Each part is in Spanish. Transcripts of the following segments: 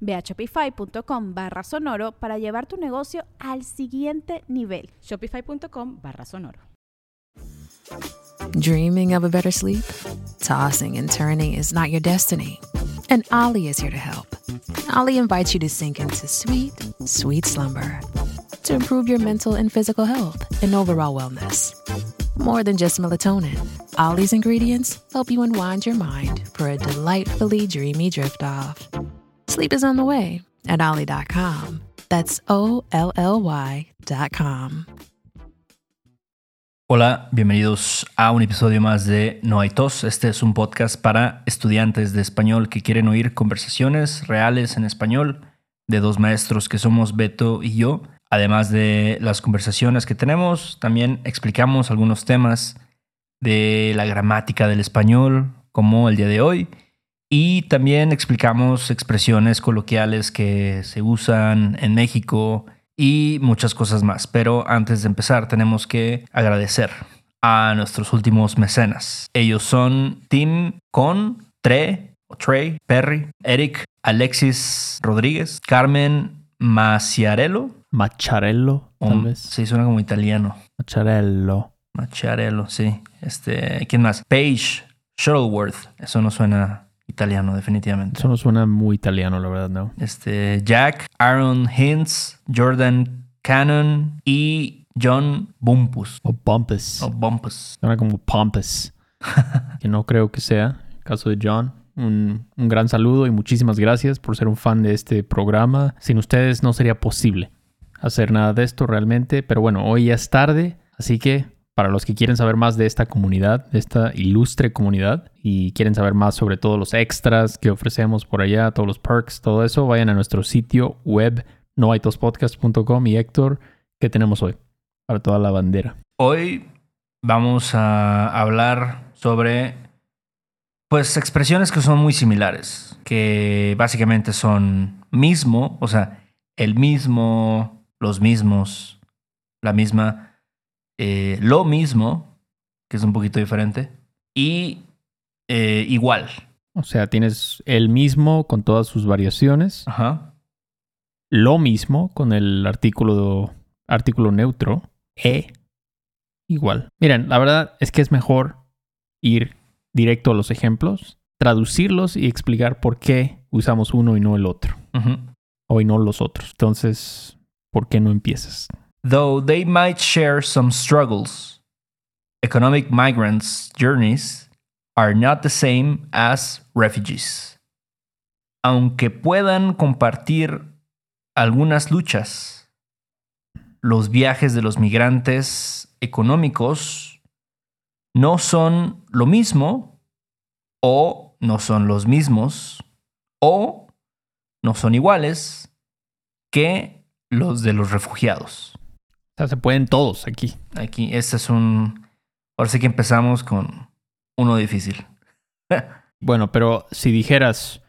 Ve a shopify.com barra sonoro para llevar tu negocio al siguiente nivel. Shopify.com barra sonoro. Dreaming of a better sleep? Tossing and turning is not your destiny. And Ollie is here to help. Ollie invites you to sink into sweet, sweet slumber to improve your mental and physical health and overall wellness. More than just melatonin, Ollie's ingredients help you unwind your mind for a delightfully dreamy drift off. Sleep is on the way at Ollie.com. That's O L L Y.com. Hola, bienvenidos a un episodio más de No hay tos. Este es un podcast para estudiantes de español que quieren oír conversaciones reales en español de dos maestros que somos Beto y yo. Además de las conversaciones que tenemos, también explicamos algunos temas de la gramática del español, como el día de hoy. Y también explicamos expresiones coloquiales que se usan en México y muchas cosas más. Pero antes de empezar tenemos que agradecer a nuestros últimos mecenas. Ellos son Tim Con, Tre, Trey, Perry, Eric, Alexis Rodríguez, Carmen Maciarello. Macharello, tal vez. Sí, suena como italiano. Macharello. Maciarello, sí. Este, ¿quién más? Paige Shuttleworth. Eso no suena italiano, definitivamente. Eso no suena muy italiano, la verdad, ¿no? Este, Jack, Aaron Hintz, Jordan Cannon y John Bumpus. O Bumpus. O Bumpus. Suena como Pompous. que no creo que sea. El caso de John. Un, un gran saludo y muchísimas gracias por ser un fan de este programa. Sin ustedes no sería posible hacer nada de esto realmente. Pero bueno, hoy ya es tarde. Así que para los que quieren saber más de esta comunidad, de esta ilustre comunidad, y quieren saber más sobre todos los extras que ofrecemos por allá, todos los perks, todo eso, vayan a nuestro sitio web noaitospodcast.com y Héctor, ¿qué tenemos hoy? Para toda la bandera. Hoy vamos a hablar sobre pues expresiones que son muy similares, que básicamente son mismo, o sea, el mismo, los mismos, la misma, eh, lo mismo, que es un poquito diferente, y eh, igual. O sea, tienes el mismo con todas sus variaciones, Ajá. lo mismo con el artículo, artículo neutro, e igual. Miren, la verdad es que es mejor ir directo a los ejemplos, traducirlos y explicar por qué usamos uno y no el otro, ujú. o y no los otros. Entonces, ¿por qué no empiezas? Though they might share some struggles, economic migrants' journeys are not the same as refugees. Aunque puedan compartir algunas luchas, los viajes de los migrantes económicos no son lo mismo o no son los mismos o no son iguales que los de los refugiados. O sea, se pueden todos aquí. Aquí, este es un. Ahora sí que empezamos con uno difícil. Bueno, pero si dijeras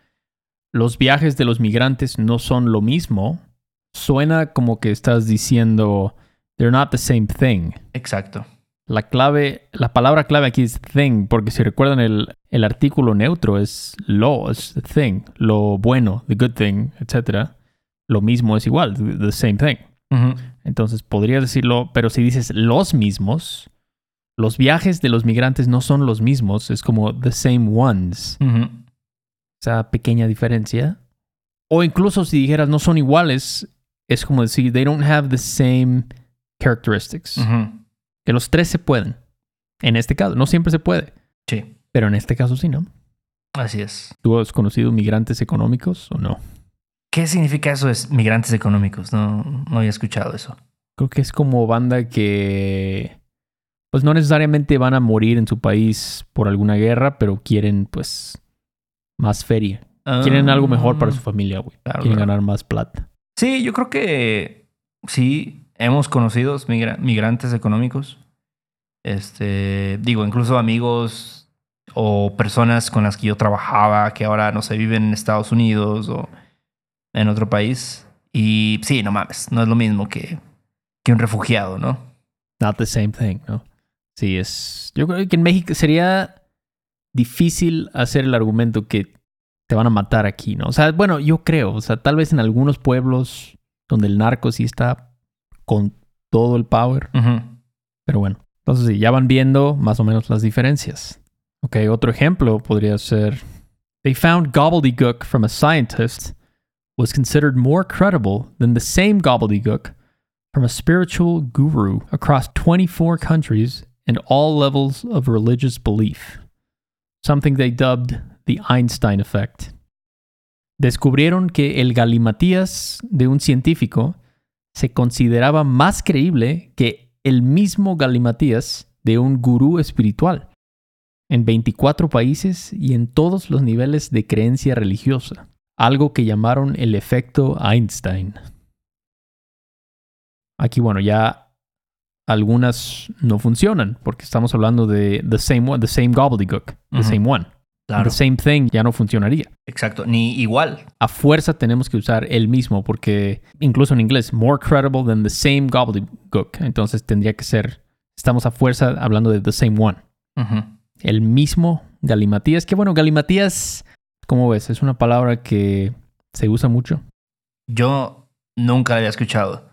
los viajes de los migrantes no son lo mismo, suena como que estás diciendo they're not the same thing. Exacto. La clave, la palabra clave aquí es thing, porque si recuerdan el, el artículo neutro es lo, es the thing, lo bueno, the good thing, etc. Lo mismo es igual, the same thing. Ujú. Entonces podrías decirlo, pero si dices los mismos, los viajes de los migrantes no son los mismos, es como the same ones. Esa pequeña diferencia. O incluso si dijeras no son iguales, es como decir they don't have the same characteristics. Que los tres se pueden. En este caso, no siempre se puede, Sí, pero en este caso sí, ¿no? así es. ¿Tú has conocido migrantes económicos o no? ¿Qué significa eso de migrantes económicos? No, no había escuchado eso. Creo que es como banda que pues no necesariamente van a morir en su país por alguna guerra, pero quieren pues más feria. Quieren algo mejor para su familia, güey. Claro, quieren claro. ganar más plata. Sí, yo creo que sí, hemos conocido migra- migrantes económicos. Este, digo, incluso amigos o personas con las que yo trabajaba que ahora, no sé, viven en Estados Unidos o en otro país. Y sí, no mames, no es lo mismo que, que un refugiado, ¿no? Not the same thing, ¿no? Sí, es. Yo creo que en México sería difícil hacer el argumento que te van a matar aquí, ¿no? O sea, bueno, yo creo, o sea, tal vez en algunos pueblos donde el narco sí está con todo el power, pero bueno. Entonces, sí, ya van viendo más o menos las diferencias. Ok, otro ejemplo podría ser: They found gobbledygook from a scientist was considered more credible than the same gobbledygook from a spiritual guru across 24 countries and all levels of religious belief. Something they dubbed the Einstein effect. Descubrieron que el galimatías de un científico se consideraba más creíble que el mismo galimatías de un gurú espiritual en 24 países y en todos los niveles de creencia religiosa, algo que llamaron el efecto Einstein. Aquí, bueno, ya algunas no funcionan porque estamos hablando de the same one, the same gobbledygook, the same one. Claro. The same thing ya no funcionaría. Exacto, ni igual. A fuerza tenemos que usar el mismo porque incluso en inglés, more credible than the same gobbledygook. Entonces tendría que ser, estamos a fuerza hablando de the same one. El mismo galimatías, que bueno, galimatías, ¿cómo ves? Es una palabra que se usa mucho. Yo nunca la había escuchado,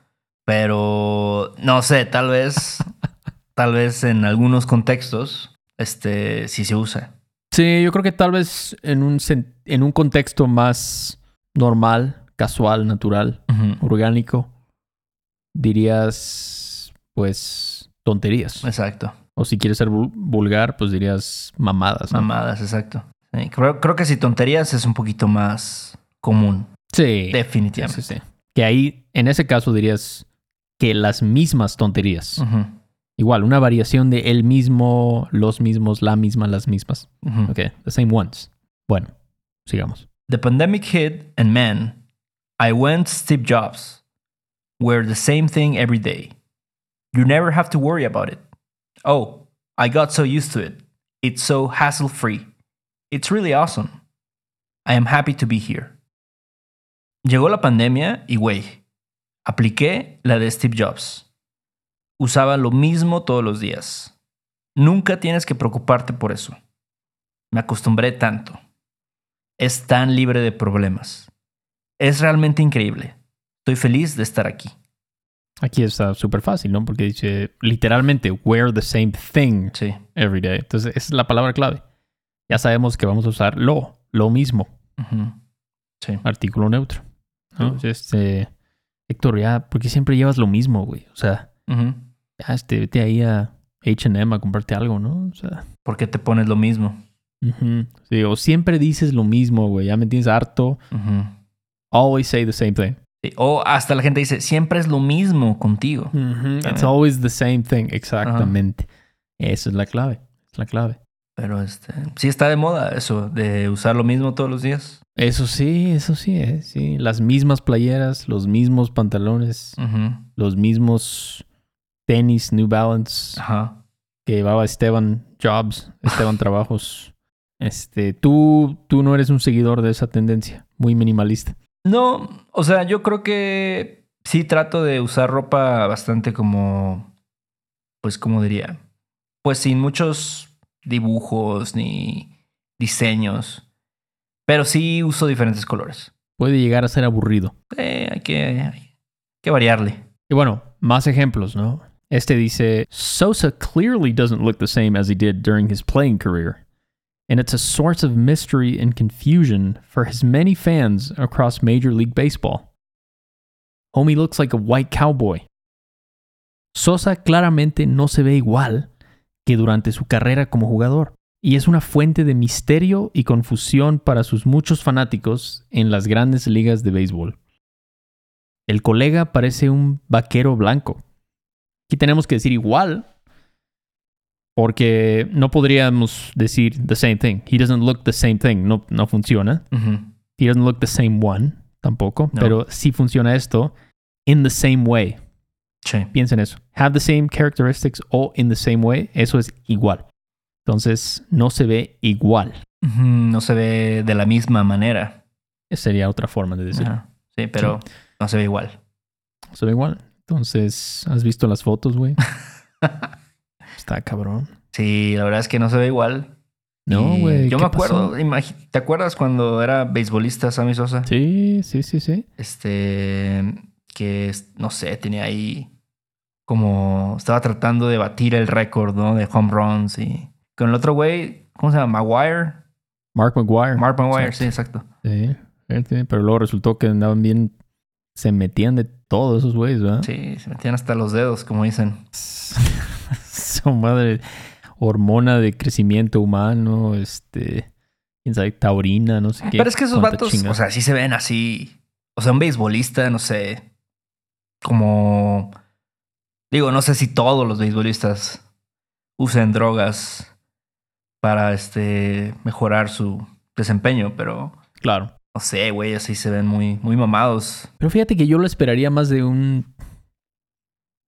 pero no sé, tal vez, tal vez en algunos contextos, este, sí se usa. Sí, yo creo que tal vez en un, en un contexto más normal, casual, natural, orgánico, dirías, pues, tonterías. Exacto. O si quieres ser vul- vulgar, pues dirías mamadas. ¿no? Mamadas, exacto. Sí, creo, creo que si tonterías es un poquito más común, Sí. definitivamente. Sí, sí. Que ahí, en ese caso, dirías que las mismas tonterías. Igual, una variación de el mismo, los mismos, la misma, las mismas. ujú. Ok, the same ones. Bueno, sigamos. The pandemic hit, and man, I went Steve Jobs. We're the same thing every day. You never have to worry about it. Oh, I got so used to it. It's so hassle free. It's really awesome. I am happy to be here. Llegó la pandemia y, güey, apliqué la de Steve Jobs. Usaba lo mismo todos los días. Nunca tienes que preocuparte por eso. Me acostumbré tanto es tan libre de problemas. Es realmente increíble. Estoy feliz de estar aquí. Aquí está súper fácil, ¿no? Porque dice literalmente, wear the same thing Sí. every day. Entonces, esa es la palabra clave. Ya sabemos que vamos a usar lo, lo mismo, Ujú. Sí. artículo neutro. ¿no? Este, Héctor, ya, ¿por qué siempre llevas lo mismo, güey? O sea, Ujú. ya, este, vete ahí a H&M a comprarte algo, ¿no? O sea, ¿Por qué te pones lo mismo? sí, o siempre dices lo mismo, güey. Ya me tienes harto. Always say the same thing. Sí. O hasta la gente dice, siempre es lo mismo contigo. It's always the same thing. Exactamente. Esa es la clave. Es la clave. Pero este, sí está de moda eso, de usar lo mismo todos los días. Eso sí, eso sí, eh, sí. Las mismas playeras, los mismos pantalones, los mismos tenis New Balance Ajá. que llevaba Esteban Jobs, Esteban Trabajos. Este, tú, tú no eres un seguidor de esa tendencia, muy minimalista. No, o sea, yo creo que sí trato de usar ropa bastante como, pues, como diría, pues sin muchos dibujos ni diseños, pero sí uso diferentes colores. Puede llegar a ser aburrido. Eh, hay, que, hay que variarle. Y bueno, más ejemplos, ¿no? Este dice, Sosa clearly doesn't look the same as he did during his playing career. And it's a source of mystery and confusion for his many fans across Major League Baseball. Homie looks like a white cowboy. Sosa claramente no se ve igual que durante su carrera como jugador. Y es una fuente de misterio y confusión para sus muchos fanáticos en las grandes ligas de béisbol. El colega parece un vaquero blanco. Aquí tenemos que decir igual, porque no podríamos decir the same thing. He doesn't look the same thing. No, no funciona. He doesn't look the same one tampoco. No. Pero sí funciona esto in the same way. Sí. Piensen eso. Have the same characteristics o in the same way. Eso es igual. Entonces no se ve igual. No se ve de la misma manera. Esa sería otra forma de decirlo. Ajá. Sí, pero no se ve igual. No se ve igual. Entonces, ¿has visto las fotos, güey? Está cabrón. Sí, la verdad es que no se ve igual. No, güey. Yo ¿qué me acuerdo, ¿te acuerdas cuando era beisbolista Sammy Sosa? Sí, sí, sí, sí. Este, que no sé, tenía ahí como estaba tratando de batir el récord, ¿no? De home runs y con el otro güey, ¿cómo se llama? Maguire. Mark McGuire. Mark Maguire, sí, exacto. Sí, pero luego resultó que andaban bien. Se metían de todos esos güeyes, ¿verdad? Sí, se metían hasta los dedos, como dicen. Su madre. Hormona de crecimiento humano, este. quién sabe, taurina, no sé qué. Pero es que esos vatos, o sea, sí se ven así. O sea, un beisbolista, no sé, como... Digo, no sé si todos los beisbolistas usen drogas para este mejorar su desempeño, pero Claro. no sé, güey, así se ven muy, muy mamados. Pero fíjate que yo lo esperaría más de un.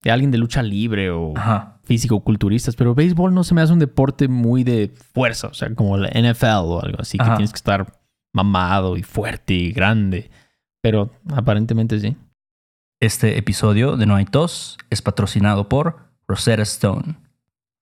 de alguien de lucha libre o Ajá. físico-culturistas. Pero béisbol no se me hace un deporte muy de fuerza. O sea, como la NFL o algo así, que tienes que estar mamado y fuerte y grande. Pero aparentemente sí. Este episodio de No hay tos es patrocinado por Rosetta Stone.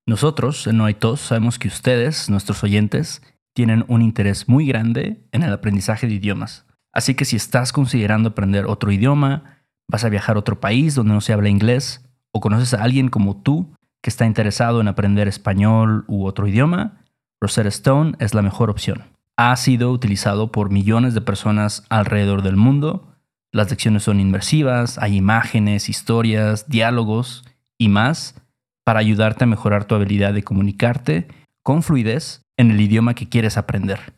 Nosotros en No hay tos sabemos que ustedes, nuestros oyentes, tienen un interés muy grande en el aprendizaje de idiomas. Así que si estás considerando aprender otro idioma, vas a viajar a otro país donde no se habla inglés, o conoces a alguien como tú que está interesado en aprender español u otro idioma, Rosetta Stone es la mejor opción. Ha sido utilizado por millones de personas alrededor del mundo las lecciones son inmersivas, hay imágenes, historias, diálogos y más para ayudarte a mejorar tu habilidad de comunicarte con fluidez en el idioma que quieres aprender.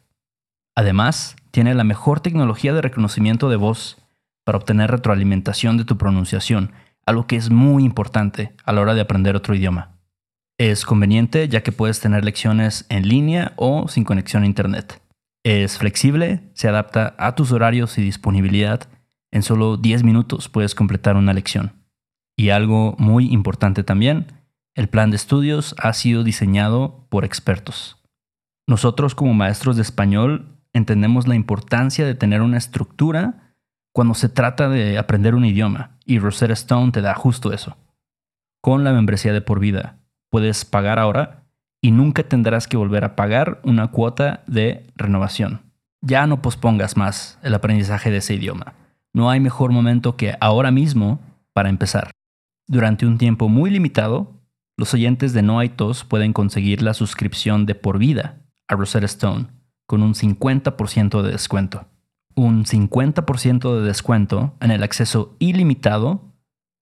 Además, tiene la mejor tecnología de reconocimiento de voz para obtener retroalimentación de tu pronunciación, algo que es muy importante a la hora de aprender otro idioma. Es conveniente ya que puedes tener lecciones en línea o sin conexión a internet. Es flexible, se adapta a tus horarios y disponibilidad en solo 10 minutos puedes completar una lección. Y algo muy importante también, el plan de estudios ha sido diseñado por expertos. Nosotros como maestros de español entendemos la importancia de tener una estructura cuando se trata de aprender un idioma y Rosetta Stone te da justo eso. Con la membresía de por vida puedes pagar ahora y nunca tendrás que volver a pagar una cuota de renovación. Ya no pospongas más el aprendizaje de ese idioma no hay mejor momento que ahora mismo para empezar. Durante un tiempo muy limitado, los oyentes de No hay tos pueden conseguir la suscripción de por vida a Rosetta Stone con un 50% de descuento. Un 50% de descuento en el acceso ilimitado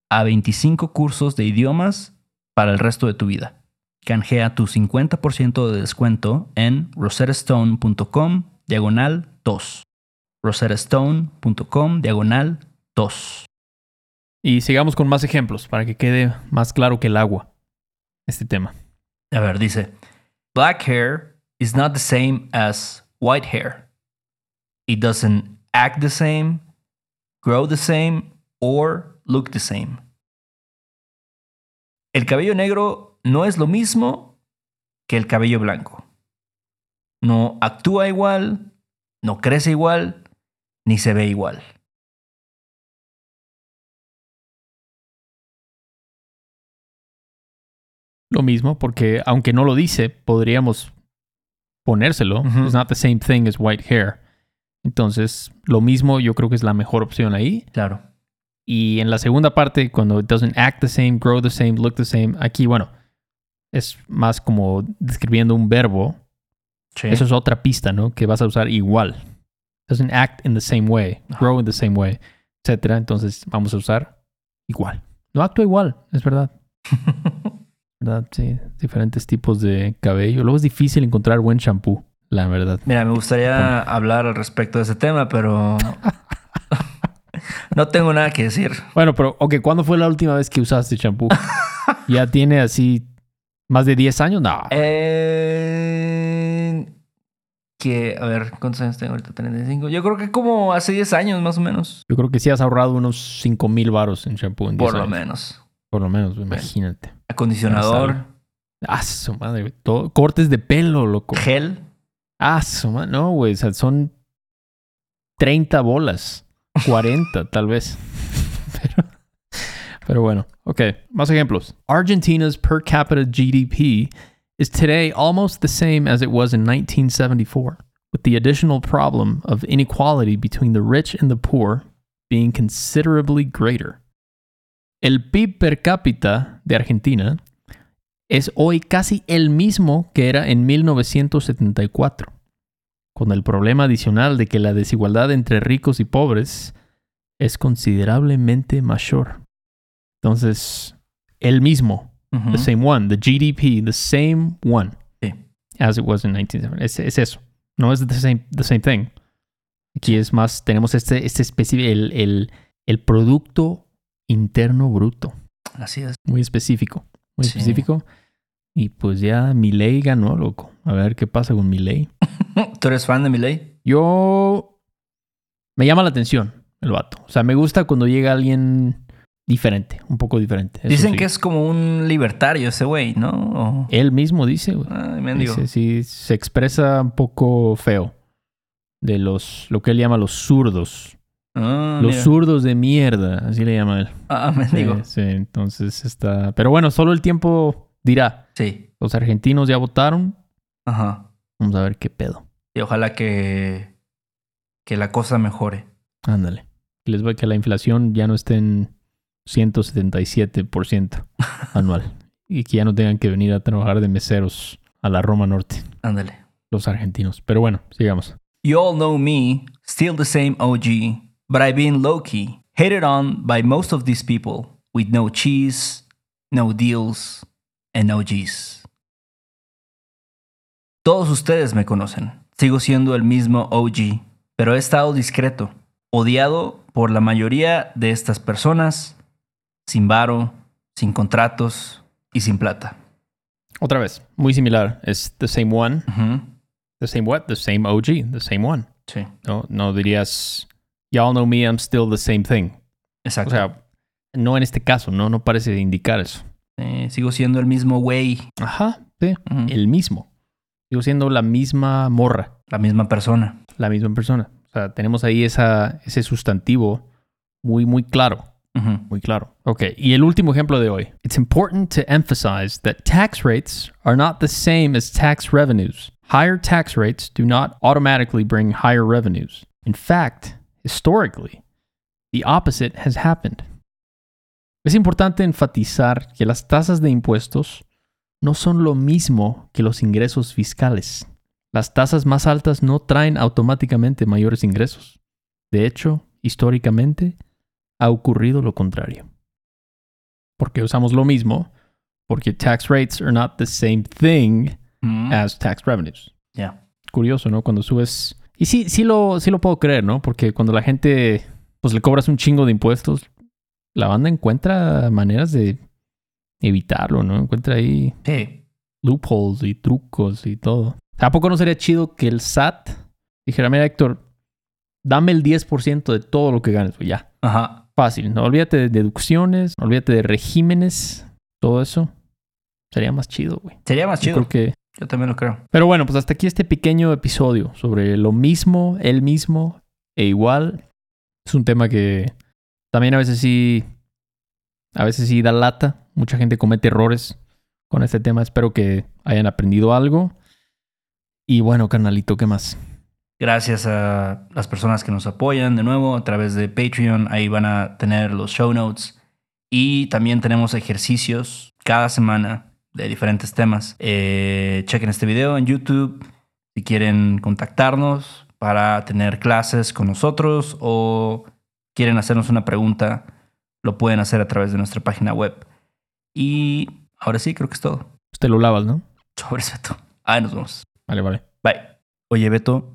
a 25 cursos de idiomas para el resto de tu vida. Canjea tu 50% de descuento en rosettastone.com diagonal tos rosettastone.com diagonal 2. Y sigamos con más ejemplos para que quede más claro que el agua este tema. A ver, dice, black hair is not the same as white hair. It doesn't act the same, grow the same, or look the same. El cabello negro no es lo mismo que el cabello blanco. No actúa igual, no crece igual, ni se ve igual. Lo mismo, porque aunque no lo dice, podríamos ponérselo. It's not the same thing as white hair. Entonces, lo mismo yo creo que es la mejor opción ahí. Claro. Y en la segunda parte, cuando it doesn't act the same, grow the same, look the same, aquí, bueno, es más como describiendo un verbo. Sí. Eso es otra pista, ¿no? Que vas a usar igual. Doesn't act in the same way, grow in the same way, etcétera. Entonces vamos a usar igual. No actúa igual, es verdad. ¿verdad? Sí, diferentes tipos de cabello. Luego es difícil encontrar buen shampoo, la verdad. Mira, me gustaría hablar al respecto de ese tema, pero no tengo nada que decir. Bueno, pero, ok, ¿cuándo fue la última vez que usaste shampoo? ¿Ya tiene así más de 10 años? No. Eh, que, a ver, ¿cuántos años tengo ahorita? 35. Yo creo que como hace 10 años más o menos. Yo creo que sí has ahorrado unos 5 mil baros en shampoo en 10 Por lo menos. Por lo menos, imagínate. Acondicionador, Ah, su madre, güey. Todo- cortes de pelo, loco. gel. Ah, su madre. No, güey. O sea, son 30 bolas. 40, tal vez. Pero, pero bueno. Ok. Más ejemplos. Argentina's per capita GDP is today almost the same as it was in 1974, with the additional problem of inequality between the rich and the poor being considerably greater. El PIB per cápita de Argentina es hoy casi el mismo que era en 1974, con el problema adicional de que la desigualdad entre ricos y pobres es considerablemente mayor. Entonces, el mismo, The same one, the GDP, the same one, Sí. as it was in 1970. Es, es eso, no es the same, the same thing. Aquí es más, tenemos este, este especie, el, el, el producto interno bruto Así es. muy específico, muy Sí. específico. Y pues ya Milei ganó, loco. A ver qué pasa con Milei. ¿Tú eres fan de Miley? Yo me llama la atención el vato. O sea, me gusta cuando llega alguien diferente, un poco diferente. Dicen sí. que es como un libertario ese güey, ¿no? O- él mismo dice, güey. Mendigo. Dice, sí, se expresa un poco feo de los lo que él llama los zurdos. Ah, los mira. zurdos de mierda, así le llama él. Ah, mendigo. Sí, sí, entonces está, pero bueno, solo el tiempo dirá. Sí. Los argentinos ya votaron, Ajá. Vamos a ver qué pedo. Y ojalá que, que la cosa mejore. Ándale. Que les va que la inflación ya no esté en 177% anual. y que ya no tengan que venir a trabajar de meseros a la Roma Norte, Ándale. los argentinos. Pero bueno, sigamos. You all know me, still the same OG, but I've been low key, hated on by most of these people, with no cheese, no deals, and no G's. Todos ustedes me conocen. Sigo siendo el mismo OG, pero he estado discreto, odiado por la mayoría de estas personas, sin varo, sin contratos y sin plata. Otra vez, muy similar. Es the same one. The same what? The same OG. The same one. Sí, No, no dirías, y'all know me, I'm still the same thing. exacto. O sea, no en este caso, no, no parece indicar eso. Eh, sigo siendo el mismo güey, Ajá, sí. El mismo. Sigo siendo la misma morra. la misma persona. la misma persona. O sea, tenemos ahí esa, ese sustantivo muy, muy claro. Ujú. Muy claro. Ok, y el último ejemplo de hoy. It's important to emphasize that tax rates are not the same as tax revenues. Higher tax rates do not automatically bring higher revenues. In fact, historically, the opposite has happened. Es importante enfatizar que las tasas de impuestos no son lo mismo que los ingresos fiscales. Las tasas más altas no traen automáticamente mayores ingresos. De hecho, históricamente, ha ocurrido lo contrario. Porque usamos lo mismo, porque tax rates are not the same thing Ujú. as tax revenues. Ya. Curioso, ¿no? Cuando subes... Y sí, sí lo, sí lo puedo creer, ¿no? Porque cuando la gente, pues le cobras un chingo de impuestos, la banda encuentra maneras de evitarlo, ¿no? Encuentra ahí Sí. loopholes y trucos y todo. ¿A poco no sería chido que el SAT dijera, mira Héctor, dame el 10% de todo lo que ganes, güey, ya. Ajá. Fácil, no olvídate de deducciones, no olvídate de regímenes, todo eso. Sería más chido, güey. Sería más Yo chido. creo que... Yo también lo creo. Pero bueno, pues hasta aquí este pequeño episodio sobre lo mismo, el mismo e igual. Es un tema que también a veces sí... A veces sí da lata. Mucha gente comete errores con este tema. Espero que hayan aprendido algo. Y bueno, carnalito, ¿qué más? Gracias a las personas que nos apoyan de nuevo a través de Patreon. Ahí van a tener los show notes. Y también tenemos ejercicios cada semana de diferentes temas. Eh, chequen este video en YouTube si quieren contactarnos para tener clases con nosotros o quieren hacernos una pregunta, lo pueden hacer a través de nuestra página web. Y Ahora sí, creo que es todo. Usted lo lavas, ¿no? Sobres, Beto. Ay, nos vemos. Vale, vale. Bye. Oye, Beto,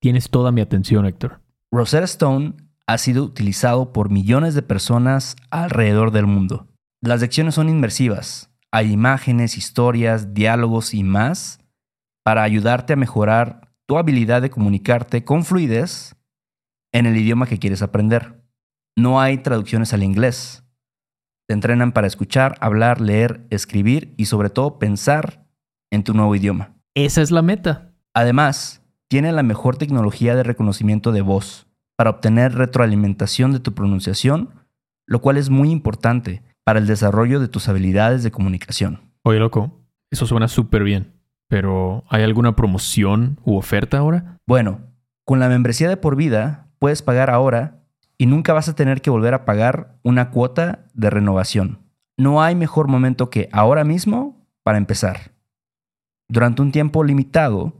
Tienes toda mi atención, Héctor. Rosetta Stone ha sido utilizado por millones de personas alrededor del mundo. Las lecciones son inmersivas. Hay imágenes, historias, diálogos y más para ayudarte a mejorar tu habilidad de comunicarte con fluidez en el idioma que quieres aprender. No hay traducciones al inglés. Te entrenan para escuchar, hablar, leer, escribir y sobre todo pensar en tu nuevo idioma. Esa es la meta. Además, tiene la mejor tecnología de reconocimiento de voz para obtener retroalimentación de tu pronunciación, lo cual es muy importante para el desarrollo de tus habilidades de comunicación. Oye, loco, eso suena súper bien. Pero, ¿hay alguna promoción u oferta ahora? Bueno, con la membresía de por vida puedes pagar ahora y nunca vas a tener que volver a pagar una cuota de renovación. No hay mejor momento que ahora mismo para empezar. Durante un tiempo limitado,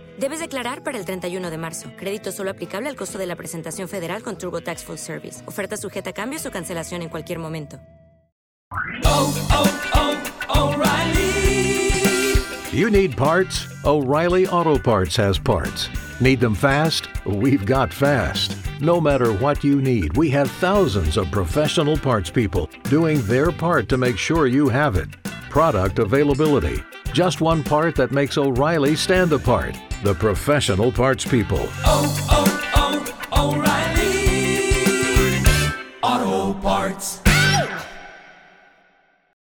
Debes declarar para el 31 de marzo. Crédito solo aplicable al costo de la presentación federal con TurboTax Full Service. Oferta sujeta a cambios o cancelación en cualquier momento. You need parts? O'Reilly Auto Parts has parts. Need them fast? We've got fast. No matter what you need, we have thousands of professional parts people doing their part to make sure you have it. Product availability. Just one part that makes O'Reilly stand apart. The professional parts people. oh, oh,